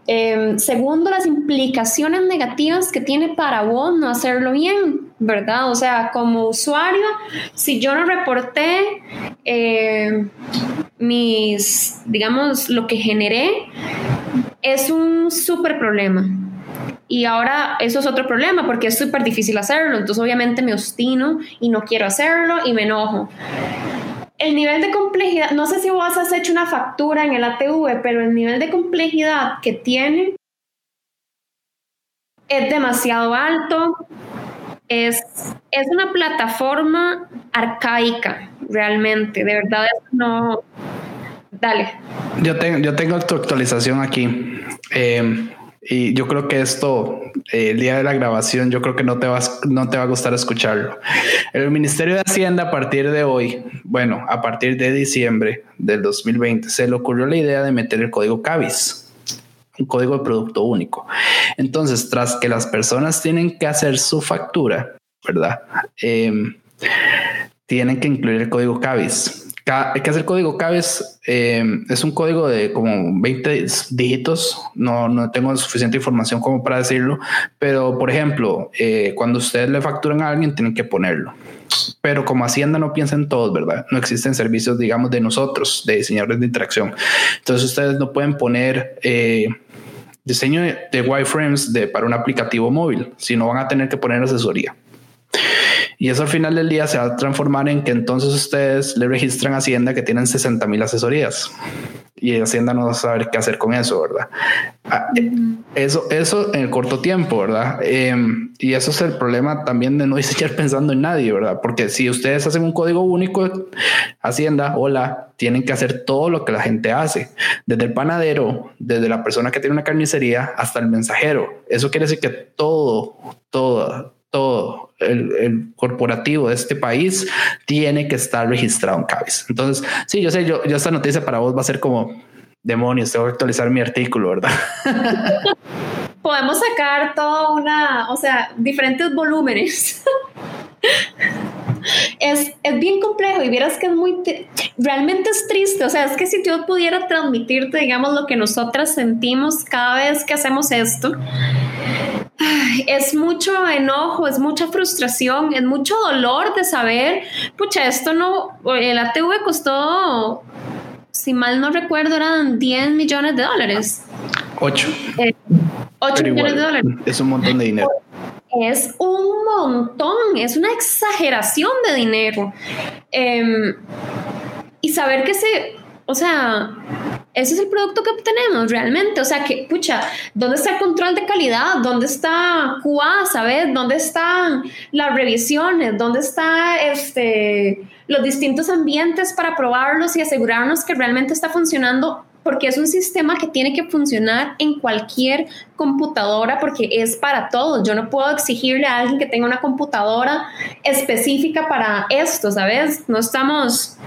Em, segundo, las implicaciones negativas que tiene para vos no hacerlo bien, ¿verdad? O sea, como usuario, si yo no reporté eh, mis, digamos, lo que generé, es un súper problema. Y ahora eso es otro problema porque es súper difícil hacerlo. Entonces obviamente me obstino y no quiero hacerlo y me enojo. El nivel de complejidad, no sé si vos has hecho una factura en el ATV, pero el nivel de complejidad que tiene es demasiado alto. Es, es una plataforma arcaica, realmente. De verdad, no. Dale. Yo tengo, yo tengo tu actualización aquí. Eh, y yo creo que esto, eh, el día de la grabación, yo creo que no te, vas, no te va a gustar escucharlo. El Ministerio de Hacienda a partir de hoy, bueno, a partir de diciembre del 2020, se le ocurrió la idea de meter el código CABIS, un código de producto único. Entonces, tras que las personas tienen que hacer su factura, ¿verdad? Em, tienen que incluir el código CABIS que hacer código CABES eh, es un código de como 20 dígitos. No, no tengo suficiente información como para decirlo, pero por ejemplo, eh, cuando ustedes le facturan a alguien, tienen que ponerlo. Pero como Hacienda no piensa en todos, ¿verdad? No existen servicios, digamos, de nosotros, de diseñadores de interacción. Entonces ustedes no pueden poner eh, diseño de wireframes de, para un aplicativo móvil, sino van a tener que poner asesoría. Y eso al final del día se va a transformar en que entonces ustedes le registran a Hacienda que tienen 60 mil asesorías. Y Hacienda no va a saber qué hacer con eso, ¿verdad? Ah, eso, eso en el corto tiempo, ¿verdad? Em, y eso es el problema también de no diseñar pensando en nadie, ¿verdad? Porque si ustedes hacen un código único, Hacienda, hola, tienen que hacer todo lo que la gente hace, desde el panadero, desde la persona que tiene una carnicería hasta el mensajero. Eso quiere decir que todo, todo, todo el, corporativo de este país tiene que estar registrado en CABIS. Entonces, sí, yo sé, yo, yo esta noticia para vos va a ser como demonios, tengo que actualizar mi artículo, ¿verdad? Podemos sacar toda una, o sea, diferentes volúmenes. es, es bien complejo y vieras que es muy, realmente es triste, o sea, es que si yo pudiera transmitirte, digamos, lo que nosotras sentimos cada vez que hacemos esto, es mucho enojo, es mucha frustración, es mucho dolor de saber, pucha, esto no, el ATV costó, si mal no recuerdo, eran 10 millones de dólares. 8. 8 eh, millones de dólares. Es un montón de dinero. Es un montón, es una exageración de dinero. Em, y saber que se, o sea, ese es el producto que obtenemos realmente. O sea, que, pucha, ¿dónde está el control de calidad? ¿Dónde está QA? ¿Sabes? ¿Dónde están las revisiones? ¿Dónde están este, los distintos ambientes para probarlos y asegurarnos que realmente está funcionando? Porque es un sistema que tiene que funcionar en cualquier computadora porque es para todos. Yo no puedo exigirle a alguien que tenga una computadora específica para esto, ¿sabes? No estamos,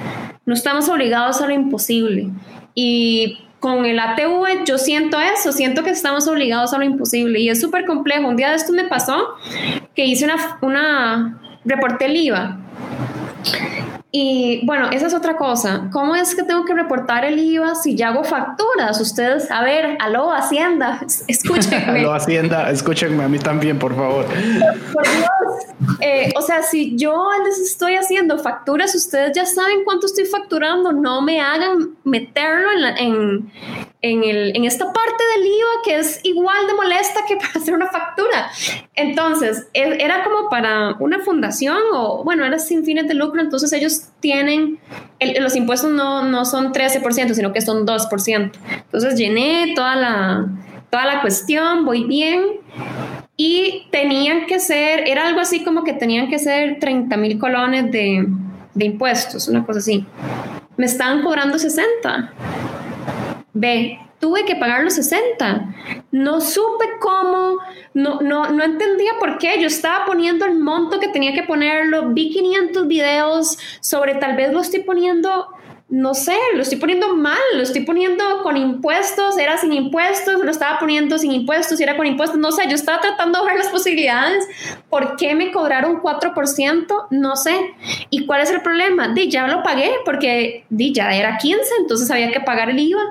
no estamos obligados a lo imposible. Y con el ATV yo siento eso, siento que estamos obligados a lo imposible y es súper complejo. Un día de esto me pasó que hice una, una reporté el IVA y bueno, esa es otra cosa. ¿Cómo es que tengo que reportar el IVA si ya hago facturas? Ustedes, a ver, aló, Hacienda, escúchenme. aló, Hacienda, escúchenme a mí también, por favor. Por Dios. Eh, o sea, si yo les estoy haciendo facturas, ustedes ya saben cuánto estoy facturando. No me hagan meterlo en, en, el, en esta parte del IVA que es igual de molesta que para hacer una factura. Entonces, e, era como para una fundación o, bueno, era sin fines de lucro, entonces ellos tienen, los impuestos no, no son 13%, sino que son 2%. Entonces llené toda la, toda la cuestión, voy bien. Y tenían que ser, era algo así como que tenían que ser 30 mil colones de, de impuestos, una cosa así. Me estaban cobrando 60. Ve, tuve que pagar los 60. No supe cómo, no, no, no entendía por qué. Yo estaba poniendo el monto que tenía que ponerlo, vi 500 videos sobre tal vez lo estoy poniendo, no sé, lo estoy poniendo mal, lo estoy poniendo con impuestos, era sin impuestos, lo estaba poniendo sin impuestos, era con impuestos, no sé, yo estaba tratando de ver las posibilidades. ¿Por qué me cobraron 4%? No sé. ¿Y cuál es el problema? Di, ya lo pagué porque di, ya era 15, entonces había que pagar el IVA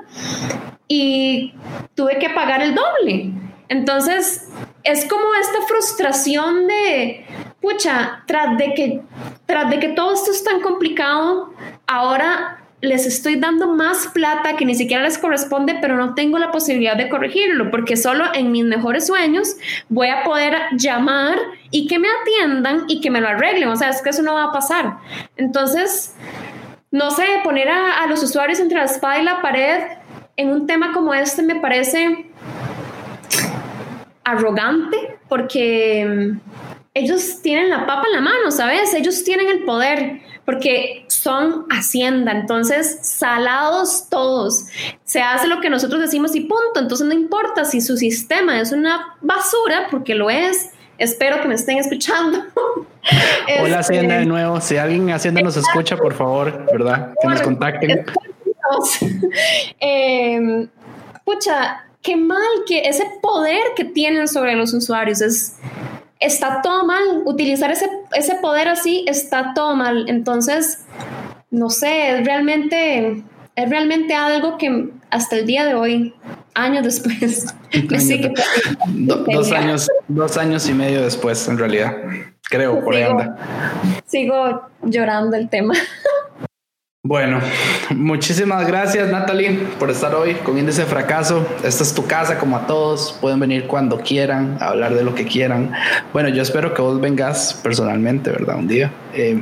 y tuve que pagar el doble. Entonces, es como esta frustración de, pucha, tras de que, tras de que todo esto es tan complicado, ahora les estoy dando más plata que ni siquiera les corresponde, pero no tengo la posibilidad de corregirlo, porque solo en mis mejores sueños voy a poder llamar y que me atiendan y que me lo arreglen. O sea, es que eso no va a pasar. Entonces, no sé, poner a, los usuarios entre la espada y la pared en un tema como este me parece arrogante porque mm, ellos tienen la papa en la mano, ¿sabes? Ellos tienen el poder porque son hacienda, entonces salados todos. Se hace lo que nosotros decimos y punto, entonces no importa si su sistema es una basura, porque lo es. Espero que me estén escuchando. Hola Hacienda de nuevo, si alguien Hacienda nos escucha, por favor, ¿verdad? Que nos contacten. Pucha, qué mal que ese poder que tienen sobre los usuarios es está todo mal. Utilizar ese, ese poder así está todo mal. Entonces, no sé, es realmente, es realmente algo que hasta el día de hoy, años después, dos años, dos años y medio después, en realidad. Creo, por ahí anda. Sigo llorando el tema. Bueno, muchísimas gracias Natalie por estar hoy con Índice de Fracaso. Esta es tu casa como a todos. Pueden venir cuando quieran, a hablar de lo que quieran. Bueno, yo espero que vos vengas personalmente, ¿verdad? Un día. Eh,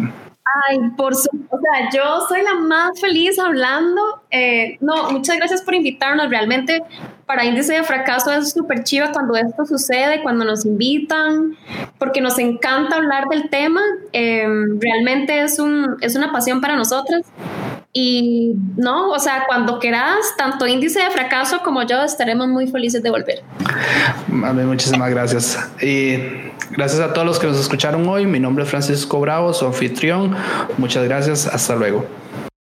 Ay, por su, o sea, yo soy la más feliz hablando. Eh, no, muchas gracias por invitarnos. Realmente para Índice de Fracaso es súper chiva cuando esto sucede, cuando nos invitan, porque nos encanta hablar del tema. Eh, realmente es, un, es una pasión para nosotras. Y no, o sea, cuando quieras, tanto índice de fracaso como yo estaremos muy felices de volver. muchísimas gracias. Y gracias a todos los que nos escucharon hoy. Mi nombre es Francisco Bravo, su anfitrión. Muchas gracias. Hasta luego.